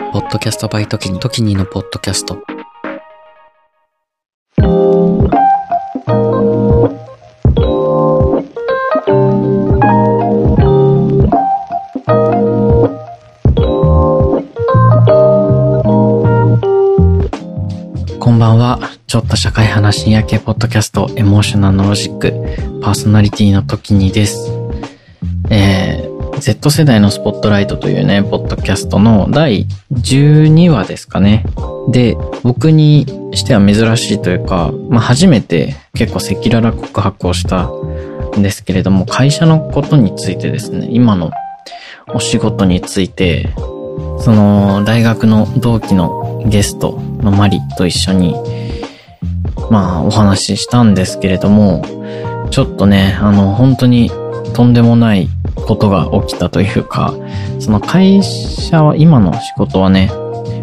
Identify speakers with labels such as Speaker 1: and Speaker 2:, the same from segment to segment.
Speaker 1: ポッドキャストバイトキニ、トキニのポッドキャスト。こんばんは。ちょっと社会派深夜系ポッドキャスト、エモーショナルロジック、パーソナリティのトキニです。えー、Z 世代のスポットライトというね、ポッドキャストの第12話ですかね。で、僕にしては珍しいというか、まあ、初めて結構赤裸々告白をしたんですけれども、会社のことについてですね、今のお仕事について、その大学の同期のゲストのマリと一緒に、まあお話ししたんですけれども、ちょっとね、あの本当にとんでもないことが起きたというか、その会社は、今の仕事はね、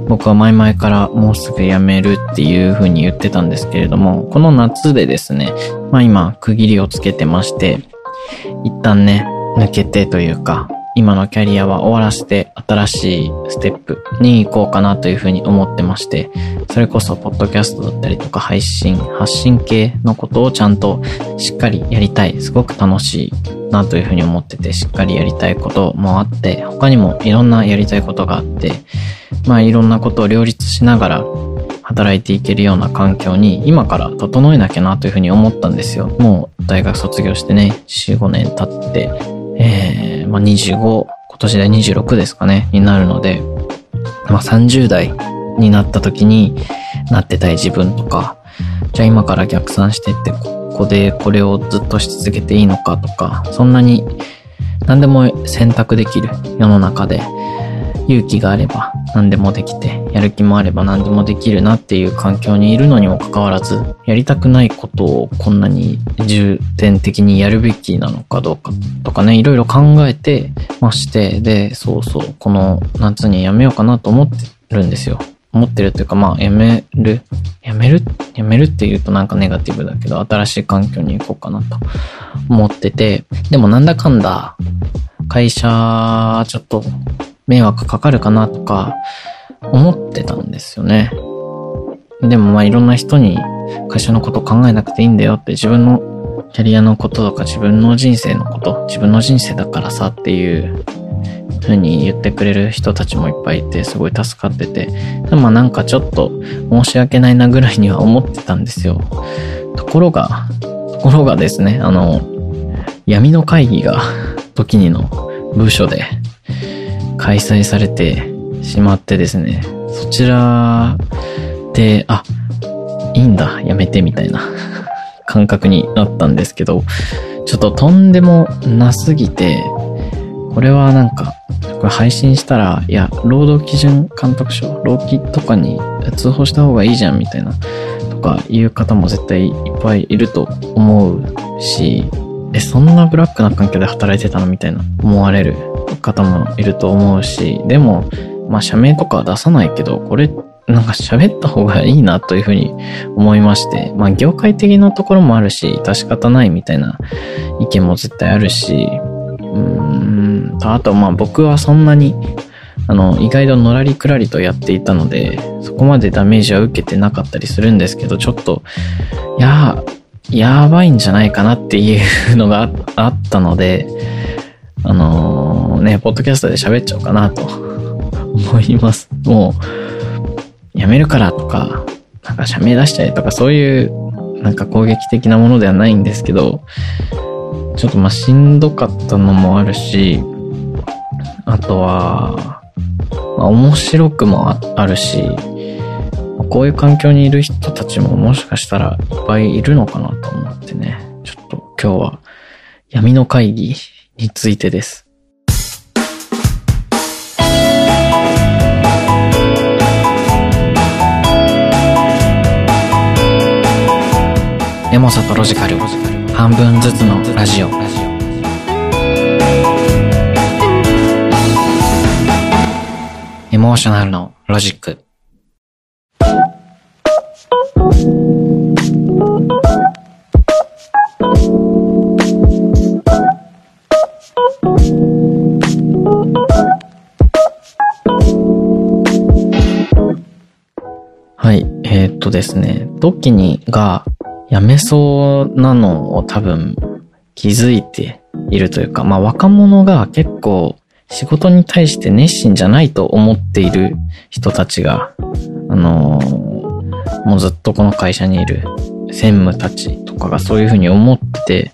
Speaker 1: 僕は前々からもうすぐ辞めるっていう風に言ってたんですけれども、この夏でですね、まあ今区切りをつけてまして、一旦ね、抜けてというか、今のキャリアは終わらせて新しいステップに行こうかなというふうに思ってまして、それこそポッドキャストだったりとか配信、発信系のことをちゃんとしっかりやりたい。すごく楽しいなというふうに思ってて、しっかりやりたいこともあって、他にもいろんなやりたいことがあって、まあいろんなことを両立しながら働いていけるような環境に今から整えなきゃなというふうに思ったんですよ。もう大学卒業してね、4、5年経って、えー、まあ、25、今年で26ですかね、になるので、まあ、30代になった時になってたい自分とか、じゃあ今から逆算してって、ここでこれをずっとし続けていいのかとか、そんなに何でも選択できる世の中で、勇気があれば何でもできて、やる気もあれば何でもできるなっていう環境にいるのにもかかわらず、やりたくないことをこんなに重点的にやるべきなのかどうかとかね、いろいろ考えてまして、で、そうそう、この夏にやめようかなと思ってるんですよ。思ってるっていうか、まあ、やめる、やめる、やめるって言うとなんかネガティブだけど、新しい環境に行こうかなと思ってて、でもなんだかんだ、会社、ちょっと迷惑かかるかなとか思ってたんですよね。でもまあいろんな人に会社のこと考えなくていいんだよって自分のキャリアのこととか自分の人生のこと、自分の人生だからさっていう風に言ってくれる人たちもいっぱいいてすごい助かってて、でもまあなんかちょっと申し訳ないなぐらいには思ってたんですよ。ところが、ところがですね、あの、闇の会議が時にの部署で開催されてしまってですね、そちらで、あ、いいんだ、やめてみたいな 感覚になったんですけど、ちょっととんでもなすぎて、これはなんか、これ配信したら、いや、労働基準監督署、労基とかに通報した方がいいじゃんみたいな、とかいう方も絶対いっぱいいると思うし、え、そんなブラックな環境で働いてたのみたいな思われる方もいると思うし、でも、まあ、社名とかは出さないけど、これ、なんか喋った方がいいなというふうに思いまして、まあ、業界的なところもあるし、致し方ないみたいな意見も絶対あるし、うーん、あと、まあ、僕はそんなに、あの、意外とのらりくらりとやっていたので、そこまでダメージは受けてなかったりするんですけど、ちょっと、いや、やばいんじゃないかなっていうのがあったので、あのー、ね、ポッドキャストで喋っちゃおうかなと 思います。もう、やめるからとか、なんか社名出しちゃえとかそういうなんか攻撃的なものではないんですけど、ちょっとまあしんどかったのもあるし、あとは、まあ、面白くもあるし、こういう環境にいる人たちももしかしたらいっぱいいるのかなと思ってね、ちょっと今日は闇の会議についてです。エモさとロジカル。半分ずつのラジオ。エモーショナルのロジック。とですね、ドッキニが辞めそうなのを多分気づいているというか、まあ若者が結構仕事に対して熱心じゃないと思っている人たちが、あのー、もうずっとこの会社にいる専務たちとかがそういうふうに思って、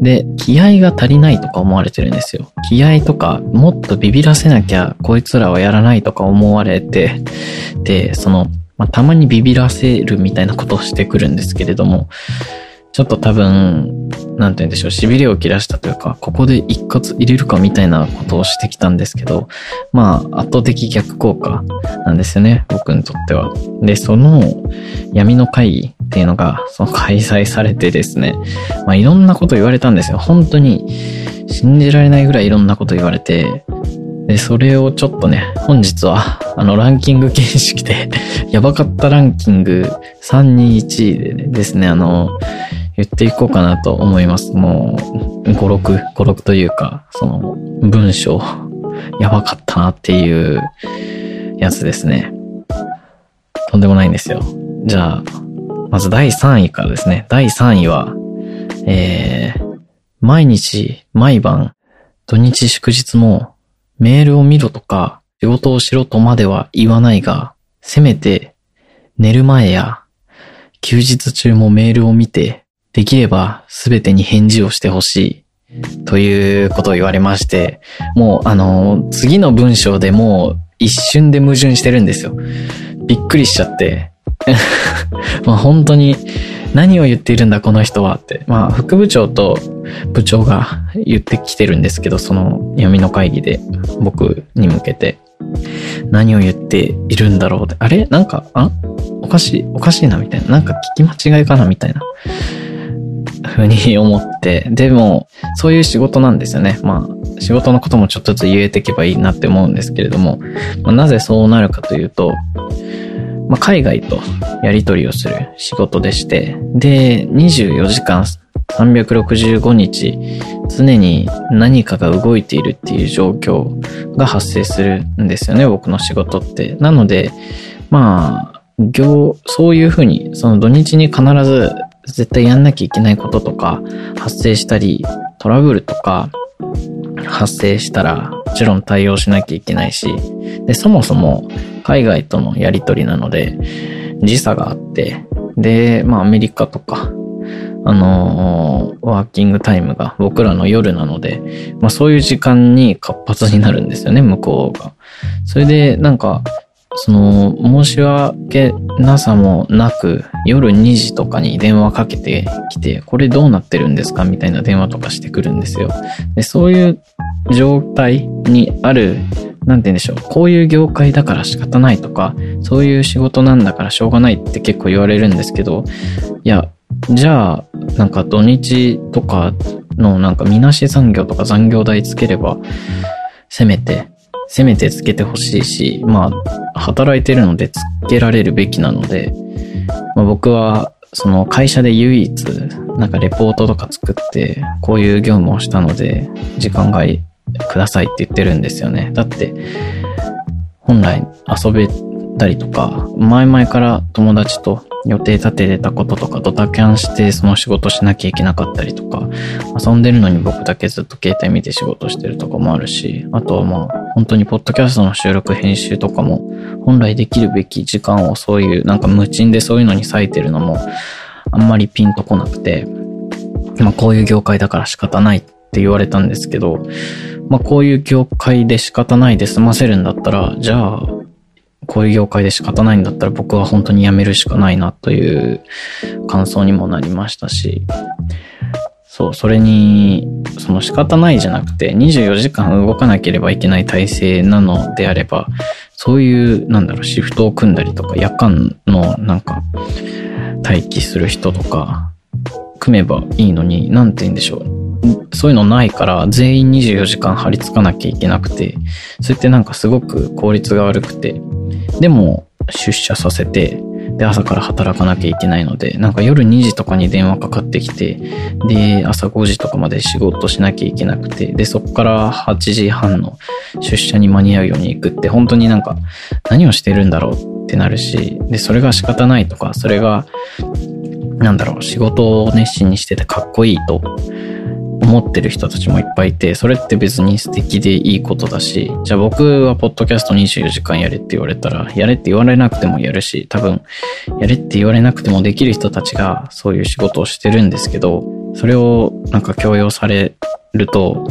Speaker 1: で、気合が足りないとか思われてるんですよ。気合とか、もっとビビらせなきゃこいつらはやらないとか思われて、で、その、まあ、たまにビビらせるみたいなことをしてくるんですけれども、ちょっと多分、なんて言うんでしょう、痺れを切らしたというか、ここで一括入れるかみたいなことをしてきたんですけど、まあ、圧倒的逆効果なんですよね、僕にとっては。で、その闇の会議っていうのが、その開催されてですね、まあ、いろんなこと言われたんですよ。本当に、信じられないぐらいいろんなこと言われて、で、それをちょっとね、本日は、あの、ランキング形式で やばかったランキング321でですね、あの、言っていこうかなと思います。もう、5、6、5、6というか、その、文章、やばかったなっていうやつですね。とんでもないんですよ。じゃあ、まず第3位からですね。第3位は、えー、毎日、毎晩、土日祝日も、メールを見ろとか、仕事をしろとまでは言わないが、せめて、寝る前や、休日中もメールを見て、できれば全てに返事をしてほしいということを言われまして、もうあの、次の文章でもう一瞬で矛盾してるんですよ。びっくりしちゃって。まあ本当に何を言っているんだこの人はって。まあ副部長と部長が言ってきてるんですけど、その闇の会議で僕に向けて。何を言っているんだろうって。あれ？なんか、あ？おかしい、おかしいなみたいな。なんか聞き間違いかなみたいな。ふうに思って、でも、そういう仕事なんですよね。まあ、仕事のこともちょっとずつ言えていけばいいなって思うんですけれども、まあ、なぜそうなるかというと、まあ、海外とやり取りをする仕事でして、で、24時間365日、常に何かが動いているっていう状況が発生するんですよね、僕の仕事って。なので、まあ、業、そういうふうに、その土日に必ず絶対やんなきゃいけないこととか発生したり、トラブルとか発生したら、ちろん対応しなきゃいけないし、で、そもそも海外とのやりとりなので、時差があって、で、まあアメリカとか、あのー、ワーキングタイムが僕らの夜なので、まあそういう時間に活発になるんですよね、向こうが。それで、なんか、その、申し訳なさもなく、夜2時とかに電話かけてきて、これどうなってるんですかみたいな電話とかしてくるんですよ。で、そういう状態にある、なんて言うんでしょう。こういう業界だから仕方ないとか、そういう仕事なんだからしょうがないって結構言われるんですけど、いや、じゃあ、なんか土日とかのなんかみなし残業とか残業代つければ、せめてせめてつけてほしいし、まあ、働いてるのでつけられるべきなので、まあ、僕は、その会社で唯一、なんかレポートとか作って、こういう業務をしたので、時間外くださいって言ってるんですよね。だって、本来遊べたりとか、前々から友達と予定立ててたこととかドタキャンしてその仕事しなきゃいけなかったりとか、遊んでるのに僕だけずっと携帯見て仕事してるとかもあるし、あとはまあ、本当にポッドキャストの収録編集とかも、本来できるべき時間をそういう、なんか無賃でそういうのに割いてるのも、あんまりピンとこなくて、まあこういう業界だから仕方ないって言われたんですけど、まあこういう業界で仕方ないで済ませるんだったら、じゃあ、こういう業界で仕方ないんだったら僕は本当に辞めるしかないなという感想にもなりましたし、そう、それに、その仕方ないじゃなくて、24時間動かなければいけない体制なのであれば、そういう、なんだろう、シフトを組んだりとか、夜間の、なんか、待機する人とか、組めばいいのに、なんて言うんでしょう。そういうのないから、全員24時間張り付かなきゃいけなくて、それってなんかすごく効率が悪くて、でも、出社させて、で、朝から働かなきゃいけないので、なんか夜2時とかに電話かかってきて、で、朝5時とかまで仕事しなきゃいけなくて、で、そこから8時半の出社に間に合うように行くって、本当になんか何をしてるんだろうってなるし、で、それが仕方ないとか、それが、なんだろう、仕事を熱心にしててかっこいいと思ってる人たちもいっぱいいて、それって別に素敵でいいことだし、じゃあ僕はポッドキャスト24時間やれって言われたら、やれって言われなくてもやるし、多分、やれって言われなくてもできる人たちがそういう仕事をしてるんですけど、それをなんか強要されると、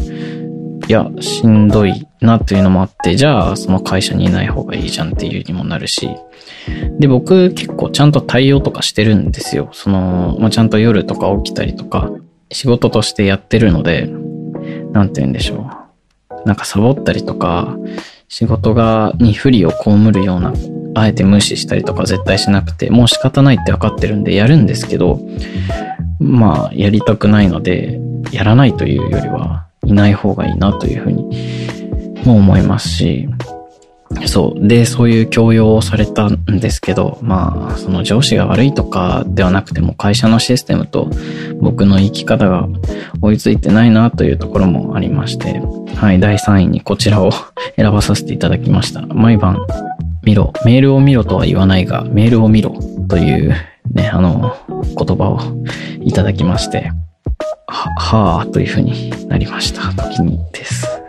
Speaker 1: いや、しんどいなっていうのもあって、じゃあその会社にいない方がいいじゃんっていうにもなるし、で、僕結構ちゃんと対応とかしてるんですよ。その、まあ、ちゃんと夜とか起きたりとか、仕事としてやってるので、なんて言うんでしょう。なんかサボったりとか、仕事が、に不利を被るような、あえて無視したりとか絶対しなくて、もう仕方ないって分かってるんでやるんですけど、まあ、やりたくないので、やらないというよりは、いない方がいいなというふうにも思いますし、そう。で、そういう強要をされたんですけど、まあ、その上司が悪いとかではなくても会社のシステムと僕の生き方が追いついてないなというところもありまして、はい、第3位にこちらを 選ばさせていただきました。毎晩見ろ。メールを見ろとは言わないが、メールを見ろというね、あの、言葉をいただきまして、は、はぁというふうになりました。時にです。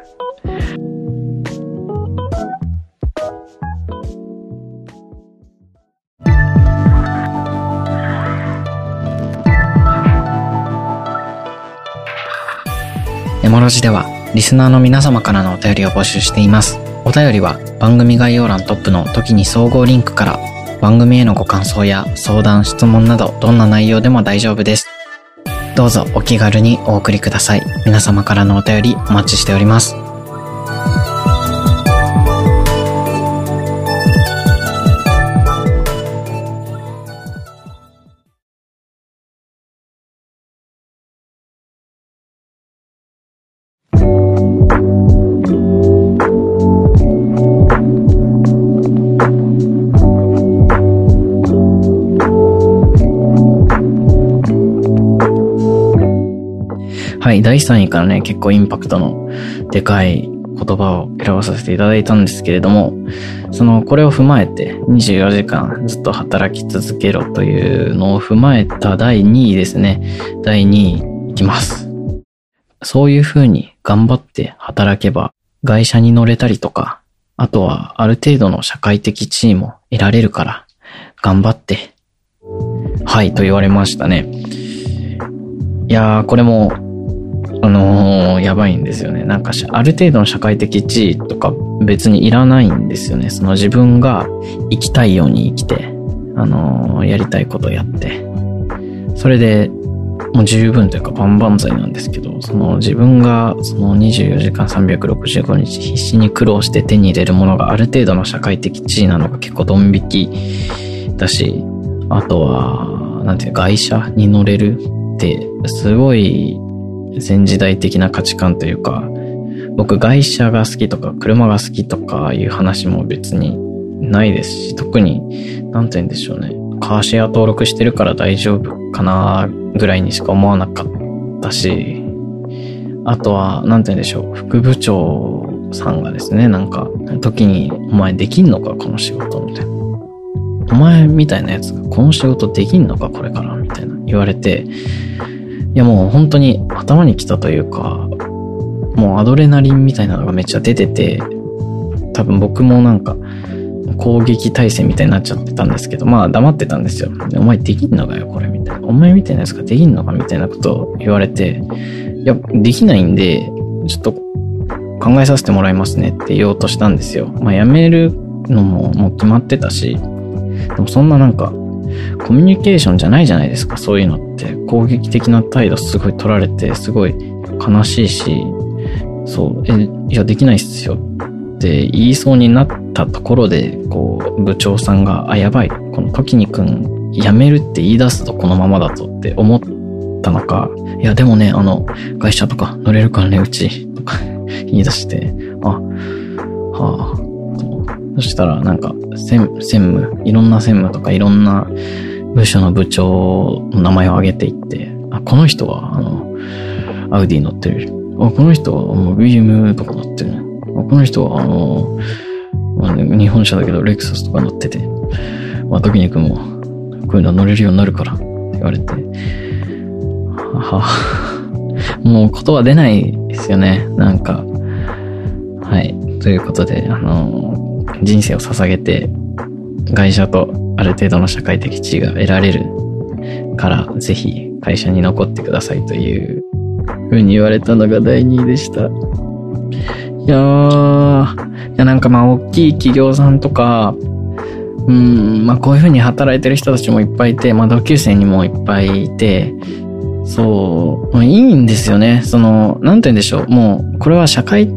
Speaker 1: エモロジでは、リスナーの皆様からのお便りを募集しています。お便りは番組概要欄トップの時に総合リンクから番組へのご感想や相談、質問などどんな内容でも大丈夫です。どうぞお気軽にお送りください。皆様からのお便りお待ちしております。はい、第3位からね、結構インパクトのでかい言葉を選ばさせていただいたんですけれども、その、これを踏まえて24時間ずっと働き続けろというのを踏まえた第2位ですね。第2位いきます。そういう風に頑張って働けば、会社に乗れたりとか、あとはある程度の社会的地位も得られるから、頑張って。はい、と言われましたね。いやー、これもあのー、やばいんですよね。なんかある程度の社会的地位とか別にいらないんですよね。その自分が生きたいように生きて、あのー、やりたいことやって。それで、もう十分というか万々歳なんですけど、その自分がその24時間365日必死に苦労して手に入れるものがある程度の社会的地位なのが結構ドン引きだし、あとは、なんていう外車に乗れるってすごい前時代的な価値観というか、僕外車が好きとか車が好きとかいう話も別にないですし、特に、なんて言うんでしょうね。カーシェア登録してるから大丈夫かなぐらいにしか思わなかったし、あとは、なんて言うんでしょう。副部長さんがですね、なんか、時に、お前できんのかこの仕事みたいな。お前みたいなやつがこの仕事できんのかこれからみたいな言われて、いやもう本当に頭に来たというか、もうアドレナリンみたいなのがめっちゃ出てて、多分僕もなんか攻撃体制みたいになっちゃってたんですけど、まあ黙ってたんですよ。お前できんのかよ、これ、みたいな。お前みたいなやつができんのか？みたいなことを言われて、いや、できないんで、ちょっと考えさせてもらいますねって言おうとしたんですよ。まあ辞めるのももう決まってたし、でもそんななんかコミュニケーションじゃないじゃないですか、そういうのって。攻撃的な態度すごい取られて、すごい悲しいし、そう、え、いや、できないっすよ。って言いそうになったところで、こう、部長さんが、あ、やばい、この時にくん、辞めるって言い出すとこのままだぞって思ったのか、いや、でもね、あの、会社とか乗れるからね、うち、とか 言い出して、あ、はあ、そしたらなんか専務、いろんな専務とかいろんな部署の部長の名前を挙げていって、あ、この人はあの、アウディ乗ってる。あ、この人はもう BM とか乗ってる。あ、この人はあの、日本車だけどレクサスとか乗ってて、まあ、時に君も、こういうの乗れるようになるから、って言われて、は もう言葉出ないですよね。なんか、はい。ということで、あの、人生を捧げて、会社とある程度の社会的地位が得られるから、ぜひ会社に残ってくださいというふうに言われたのが第2位でした。いやー、いやなんかまあ大きい企業さんとか、うん、まあこういうふうに働いてる人たちもいっぱいいて、まあ同級生にもいっぱいいて、そう、まあ、いいんですよね。その、なんて言うんでしょう。もう、これは社会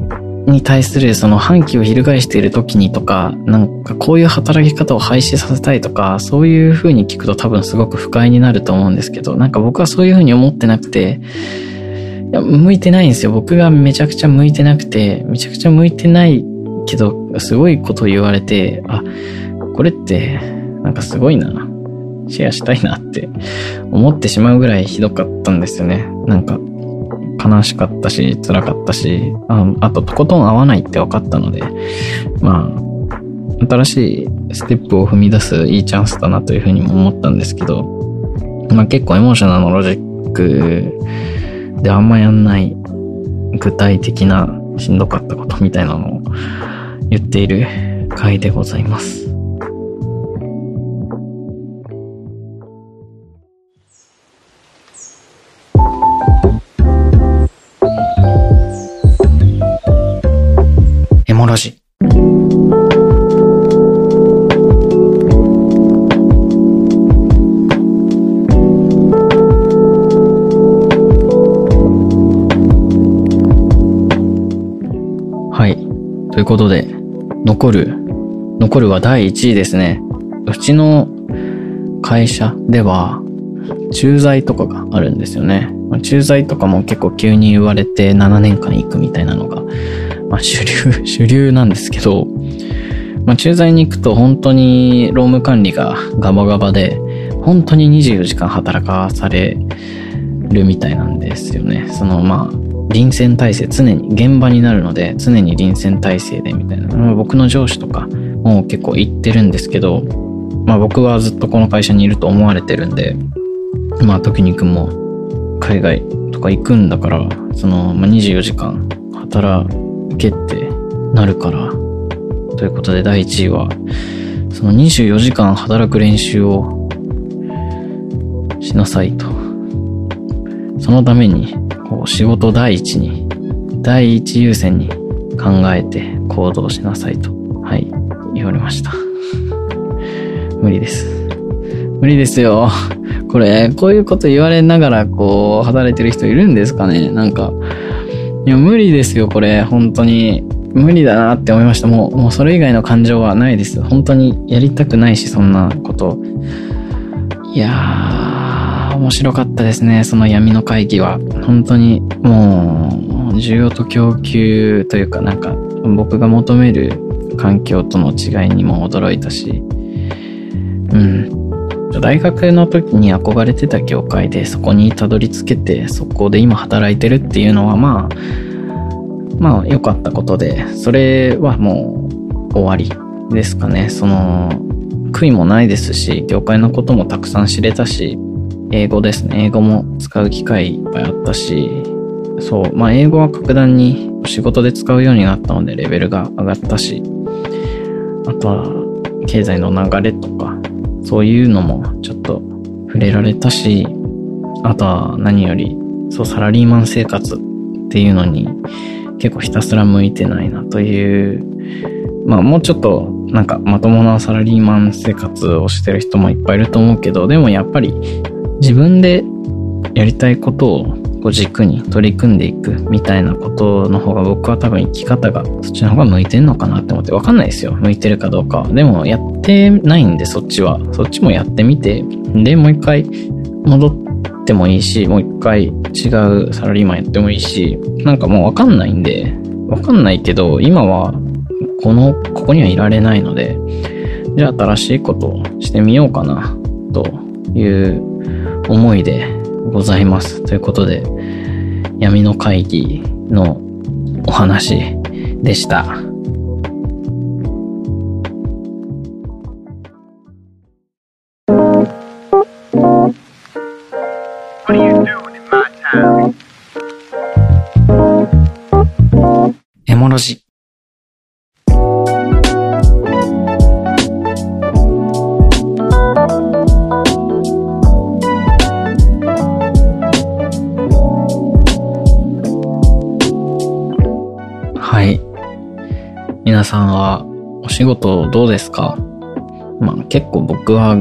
Speaker 1: に対するその反旗を翻している時にとか、なんかこういう働き方を廃止させたいとか、そういう風に聞くと多分すごく不快になると思うんですけど、なんか僕はそういう風に思ってなくて、いや、向いてないんですよ。僕がめちゃくちゃ向いてなくて、めちゃくちゃ向いてないけど、すごいこと言われて、あ、これって、なんかすごいな。シェアしたいなって思ってしまうぐらいひどかったんですよね。なんか、悲しかったし、辛かったし、ああと、とことん合わないって分かったので、まあ、新しいステップを踏み出すいいチャンスだなというふうにも思ったんですけど、まあ結構エモーショナルのロジックであんまやんない具体的なしんどかったことみたいなのを言っている回でございます。ラジ。はい。ということで、残る、残るは第1位ですね。うちの会社では、駐在とかがあるんですよね。駐在とかも結構急に言われて7年間行くみたいなのがまあ主流、主流なんですけど、まあ駐在に行くと本当に労務管理がガバガバで、本当に24時間働かされるみたいなんですよね。そのまあ、臨戦態勢、常に現場になるので、常に臨戦態勢でみたいな。僕の上司とかも結構言ってるんですけど、まあ僕はずっとこの会社にいると思われてるんで、まあ時にくんも海外とか行くんだから、その、まあ、24時間働けってなるから。ということで第1位は、その24時間働く練習をしなさいと。そのために、こう仕事第一に、第一優先に考えて行動しなさいと、はい、言われました。無理です。無理ですよ。これ、こういうこと言われながら、こう、働いてる人いるんですかね？なんか、いや、無理ですよ、これ。本当に。無理だなって思いました。もう、もうそれ以外の感情はないです。本当にやりたくないし、そんなこと。いやー、面白かったですね。その闇の会議は。本当に、もう、需要と供給というか、なんか、僕が求める環境との違いにも驚いたし、うん。大学の時に憧れてた業界でそこにたどり着けてそこで今働いてるっていうのはまあまあ良かったことでそれはもう終わりですかね。その悔いもないですし業界のこともたくさん知れたし英語ですね。英語も使う機会いっぱいあったしそうまあ英語は格段に仕事で使うようになったのでレベルが上がったしあとは経済の流れとかそういうのもちょっと触れられたし、あとは何より、そう、サラリーマン生活っていうのに結構ひたすら向いてないなという、まあもうちょっとなんかまともなサラリーマン生活をしてる人もいっぱいいると思うけど、でもやっぱり自分でやりたいことをこう軸に取り組んでいくみたいなことの方が僕は多分生き方がそっちの方が向いてんのかなって思ってわかんないですよ。向いてるかどうか。でもやってないんでそっちは。そっちもやってみて、で、もう一回戻ってもいいし、もう一回違うサラリーマンやってもいいし、なんかもうわかんないんで、わかんないけど、今はこの、ここにはいられないので、じゃあ新しいことをしてみようかな、という思いでございます。ということで、闇の会議のお話でした。皆さんはお仕事どうですか？まあ結構僕は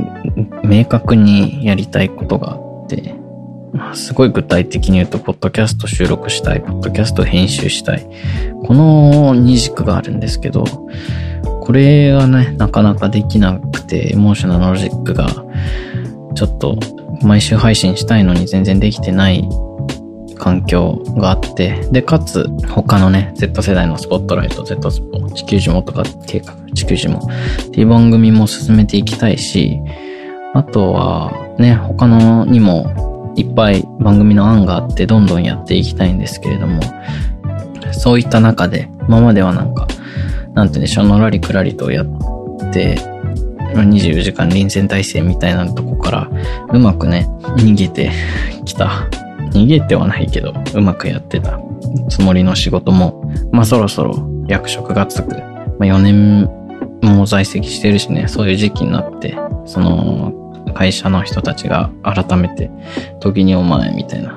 Speaker 1: 明確にやりたいことがあって、まあ、すごい具体的に言うと、ポッドキャスト収録したい、ポッドキャスト編集したい。この二軸があるんですけど、これがね、なかなかできなくて、エモーショナルロジックが、ちょっと毎週配信したいのに全然できてない環境があって、で、かつ、他のね、Z 世代のスポットライト、Z スポ、地球呪文とか計画、地球呪文っていう番組も進めていきたいし、あとは、ね、他のにもいっぱい番組の案があってどんどんやっていきたいんですけれども、そういった中で、今まではなんか、なんて言うんでしょう、のらりくらりとやって、24時間臨戦態勢みたいなとこから、うまくね、逃げてきた。逃げてはないけど、うまくやってたつもりの仕事も、まあそろそろ役職がつく。まあ4年も在籍してるしね、そういう時期になって、その、会社の人たちが改めて、時にお前みたいな、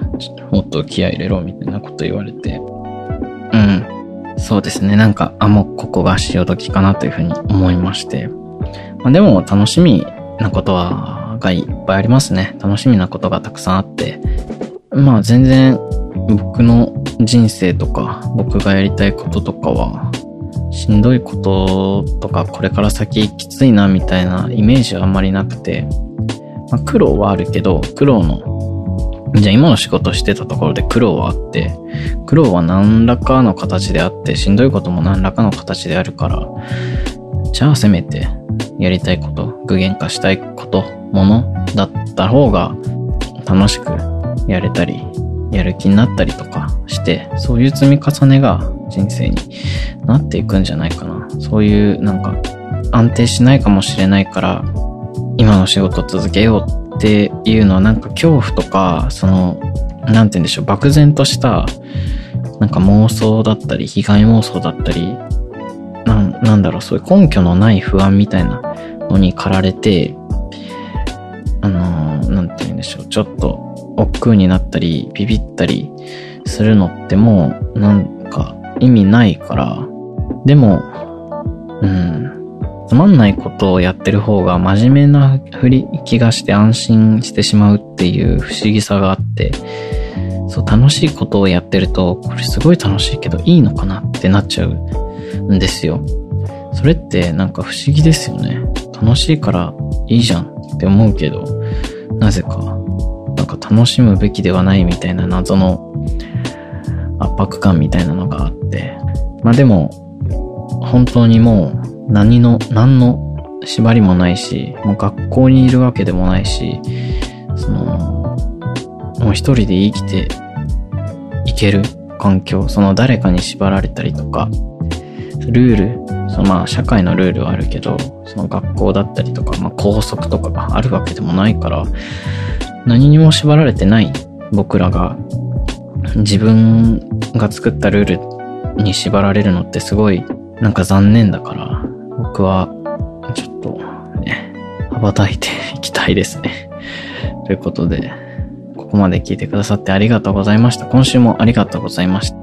Speaker 1: もっと気合入れろみたいなこと言われて、うん。そうですね。なんか、あ、もうここが潮時かなというふうに思いまして。まあ、でも楽しみなことは、がいっぱいありますね。楽しみなことがたくさんあって。まあ全然僕の人生とか僕がやりたいこととかはしんどいこととかこれから先きついなみたいなイメージはあんまりなくて、まあ、苦労はあるけど苦労のじゃあ今の仕事してたところで苦労はあって、苦労は何らかの形であって、しんどいことも何らかの形であるから、じゃあせめてやりたいこと、具現化したいこと、ものだった方が楽しくやれたり、やる気になったりとかして、そういう積み重ねが人生になっていくんじゃないかな。そういうなんか安定しないかもしれないから、今の仕事を続けようっていうのはなんか恐怖とか、その、なんて言うんでしょう、漠然とした、なんか妄想だったり、被害妄想だったり、なん、なんだろう、そういう根拠のない不安みたいなのに駆られて、あのー、なんて言うんでしょう、ちょっと、億劫になったり、ビビったりするのってもう、なんか意味ないから、でも、うん、つまんないことをやってる方が真面目な振り気がして安心してしまうっていう不思議さがあって、そう、楽しいことをやってると、これすごい楽しいけどいいのかなってなっちゃうんですよ。それってなんか不思議ですよね。楽しいからいいじゃんって思うけど、なぜか、か楽しむべきではないみたいな謎の圧迫感みたいなのがあって、まあでも、本当にもう何の、何の縛りもないし、もう学校にいるわけでもないし、その、もう一人で生きていける環境、その誰かに縛られたりとか、ルール、そのまあ社会のルールはあるけど、その学校だったりとか、まあ校則とかがあるわけでもないから、何にも縛られてない僕らが自分が作ったルールに縛られるのってすごいなんか残念だから、僕は、ちょっとね、羽ばたいていきたいですね。ということで、ここまで聞いてくださってありがとうございました。今週もありがとうございました。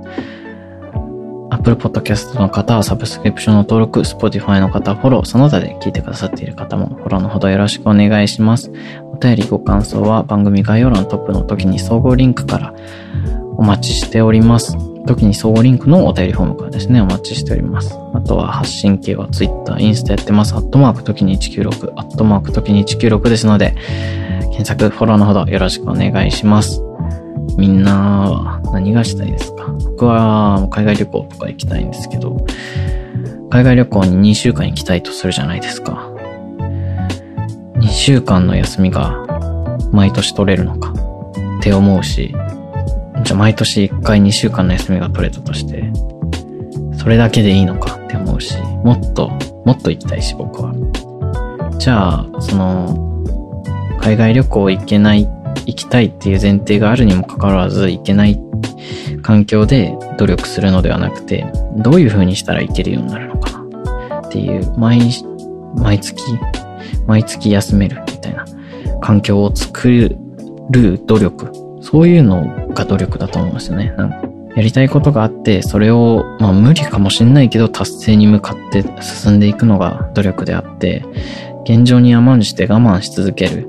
Speaker 1: Apple Podcast の方はサブスクリプションの登録、Spotify の方はフォロー、その他で聞いてくださっている方もフォローのほどよろしくお願いします。お便りご感想は番組概要欄トップの時に総合リンクからお待ちしております。時に総合リンクのお便りフォームからですね、お待ちしております。あとは発信系は Twitter、インスタやってます。アットマーク時に196、アットマーク時に196ですので、検索、フォローのほどよろしくお願いします。みんなは何がしたいですか？僕は海外旅行とか行きたいんですけど、海外旅行に2週間行きたいとするじゃないですか。2週間の休みが毎年取れるのかって思うし、じゃあ毎年1回2週間の休みが取れたとして、それだけでいいのかって思うし、もっと、もっと行きたいし、僕は。じゃあ、その、海外旅行行けない、行きたいっていう前提があるにもかかわらず、行けない環境で努力するのではなくて、どういう風にしたらいけるようになるのかなっていう、毎、毎月、毎月休めるみたいな環境を作る努力そういうのが努力だと思うんですよね。やりたいことがあって、それを、まあ無理かもしんないけど達成に向かって進んでいくのが努力であって、現状に甘んじて我慢し続ける。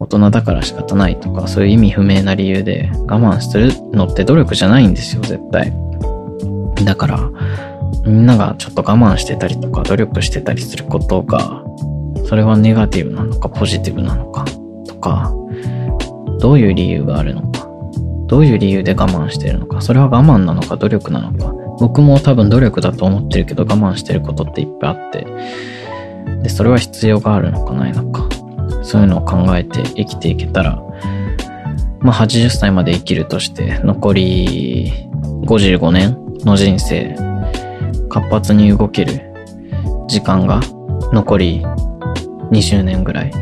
Speaker 1: 大人だから仕方ないとか、そういう意味不明な理由で我慢するのって努力じゃないんですよ、絶対。だから、みんながちょっと我慢してたりとか、努力してたりすることが、それはネガティブなのか、ポジティブなのか、とか、どういう理由があるのか、どういう理由で我慢してるのか、それは我慢なのか、努力なのか。僕も多分努力だと思ってるけど、我慢してることっていっぱいあって、で、それは必要があるのかないのか。そういうのを考えて生きていけたら、まあ80歳まで生きるとして、残り55年の人生、活発に動ける時間が残り20年ぐらい。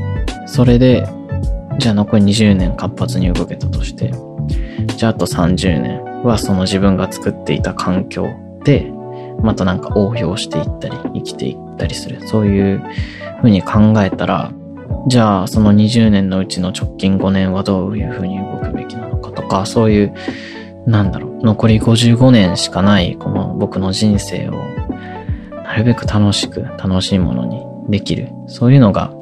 Speaker 1: それで、じゃあ残り20年活発に動けたとして、じゃああと30年はその自分が作っていた環境で、またなんか応用していったり、生きていったりする。そういうふうに考えたら、じゃあその20年のうちの直近5年はどういうふうに動くべきなのかとか、そういう、なんだろう、残り55年しかないこの僕の人生を、なるべく楽しく、楽しいものにできる。そういうのが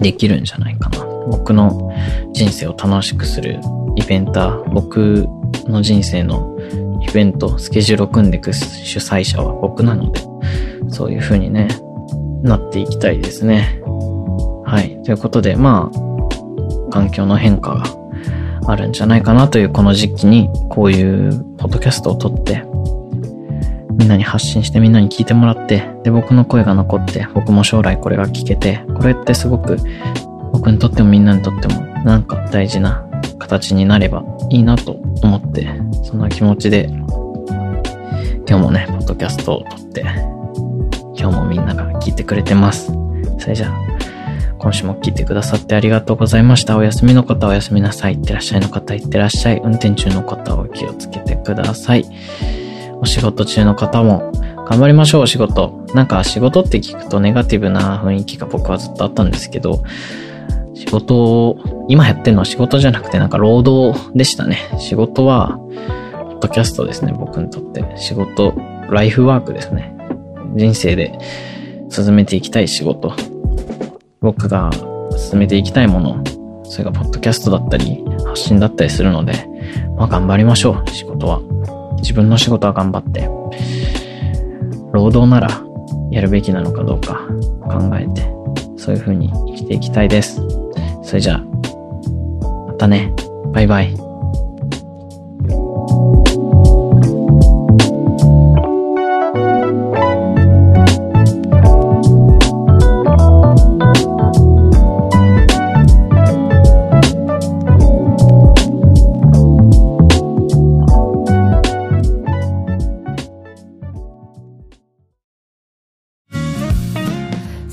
Speaker 1: できるんじゃないかな。僕の人生を楽しくするイベンター、僕の人生のイベント、スケジュールを組んでいく主催者は僕なので、そういう風にね、なっていきたいですね。はい。ということで、まあ、環境の変化があるんじゃないかなというこの時期に、こういうポッドキャストを撮って、みんなに発信してみんなに聞いてもらって、で、僕の声が残って、僕も将来これが聞けて、これってすごく僕にとってもみんなにとってもなんか大事な形になればいいなと思って、そんな気持ちで、今日もね、ポッドキャストを撮って、今日もみんなが聞いてくれてます。それじゃあ、今週も聞いてくださってありがとうございました。お休みの方はお休みなさい。いってらっしゃいの方いってらっしゃい。運転中の方は気をつけてください。お仕事中の方も頑張りましょう、お仕事。なんか仕事って聞くとネガティブな雰囲気が僕はずっとあったんですけど、仕事を、今やってるのは仕事じゃなくてなんか労働でしたね。仕事は、ポッドキャストですね、僕にとって。仕事、ライフワークですね。人生で進めていきたい仕事。僕が進めていきたいもの。それがポッドキャストだったり、発信だったりするので、まあ頑張りましょう、仕事は。自分の仕事は頑張って。労働ならやるべきなのかどうか考えて、そういう風に生きていきたいです。それじゃあ、またね。バイバイ。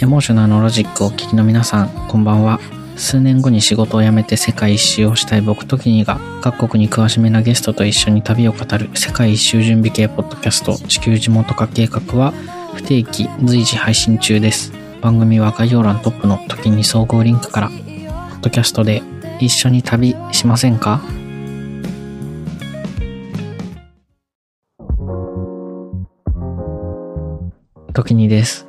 Speaker 1: エモーショナルのロジックをお聞きの皆さん、こんばんは。数年後に仕事を辞めて世界一周をしたい僕とキニが各国に詳しめなゲストと一緒に旅を語る世界一周準備系ポッドキャスト地球地元化計画は不定期随時配信中です。番組は概要欄トップの時に総合リンクから、ポッドキャストで一緒に旅しませんか？時にです。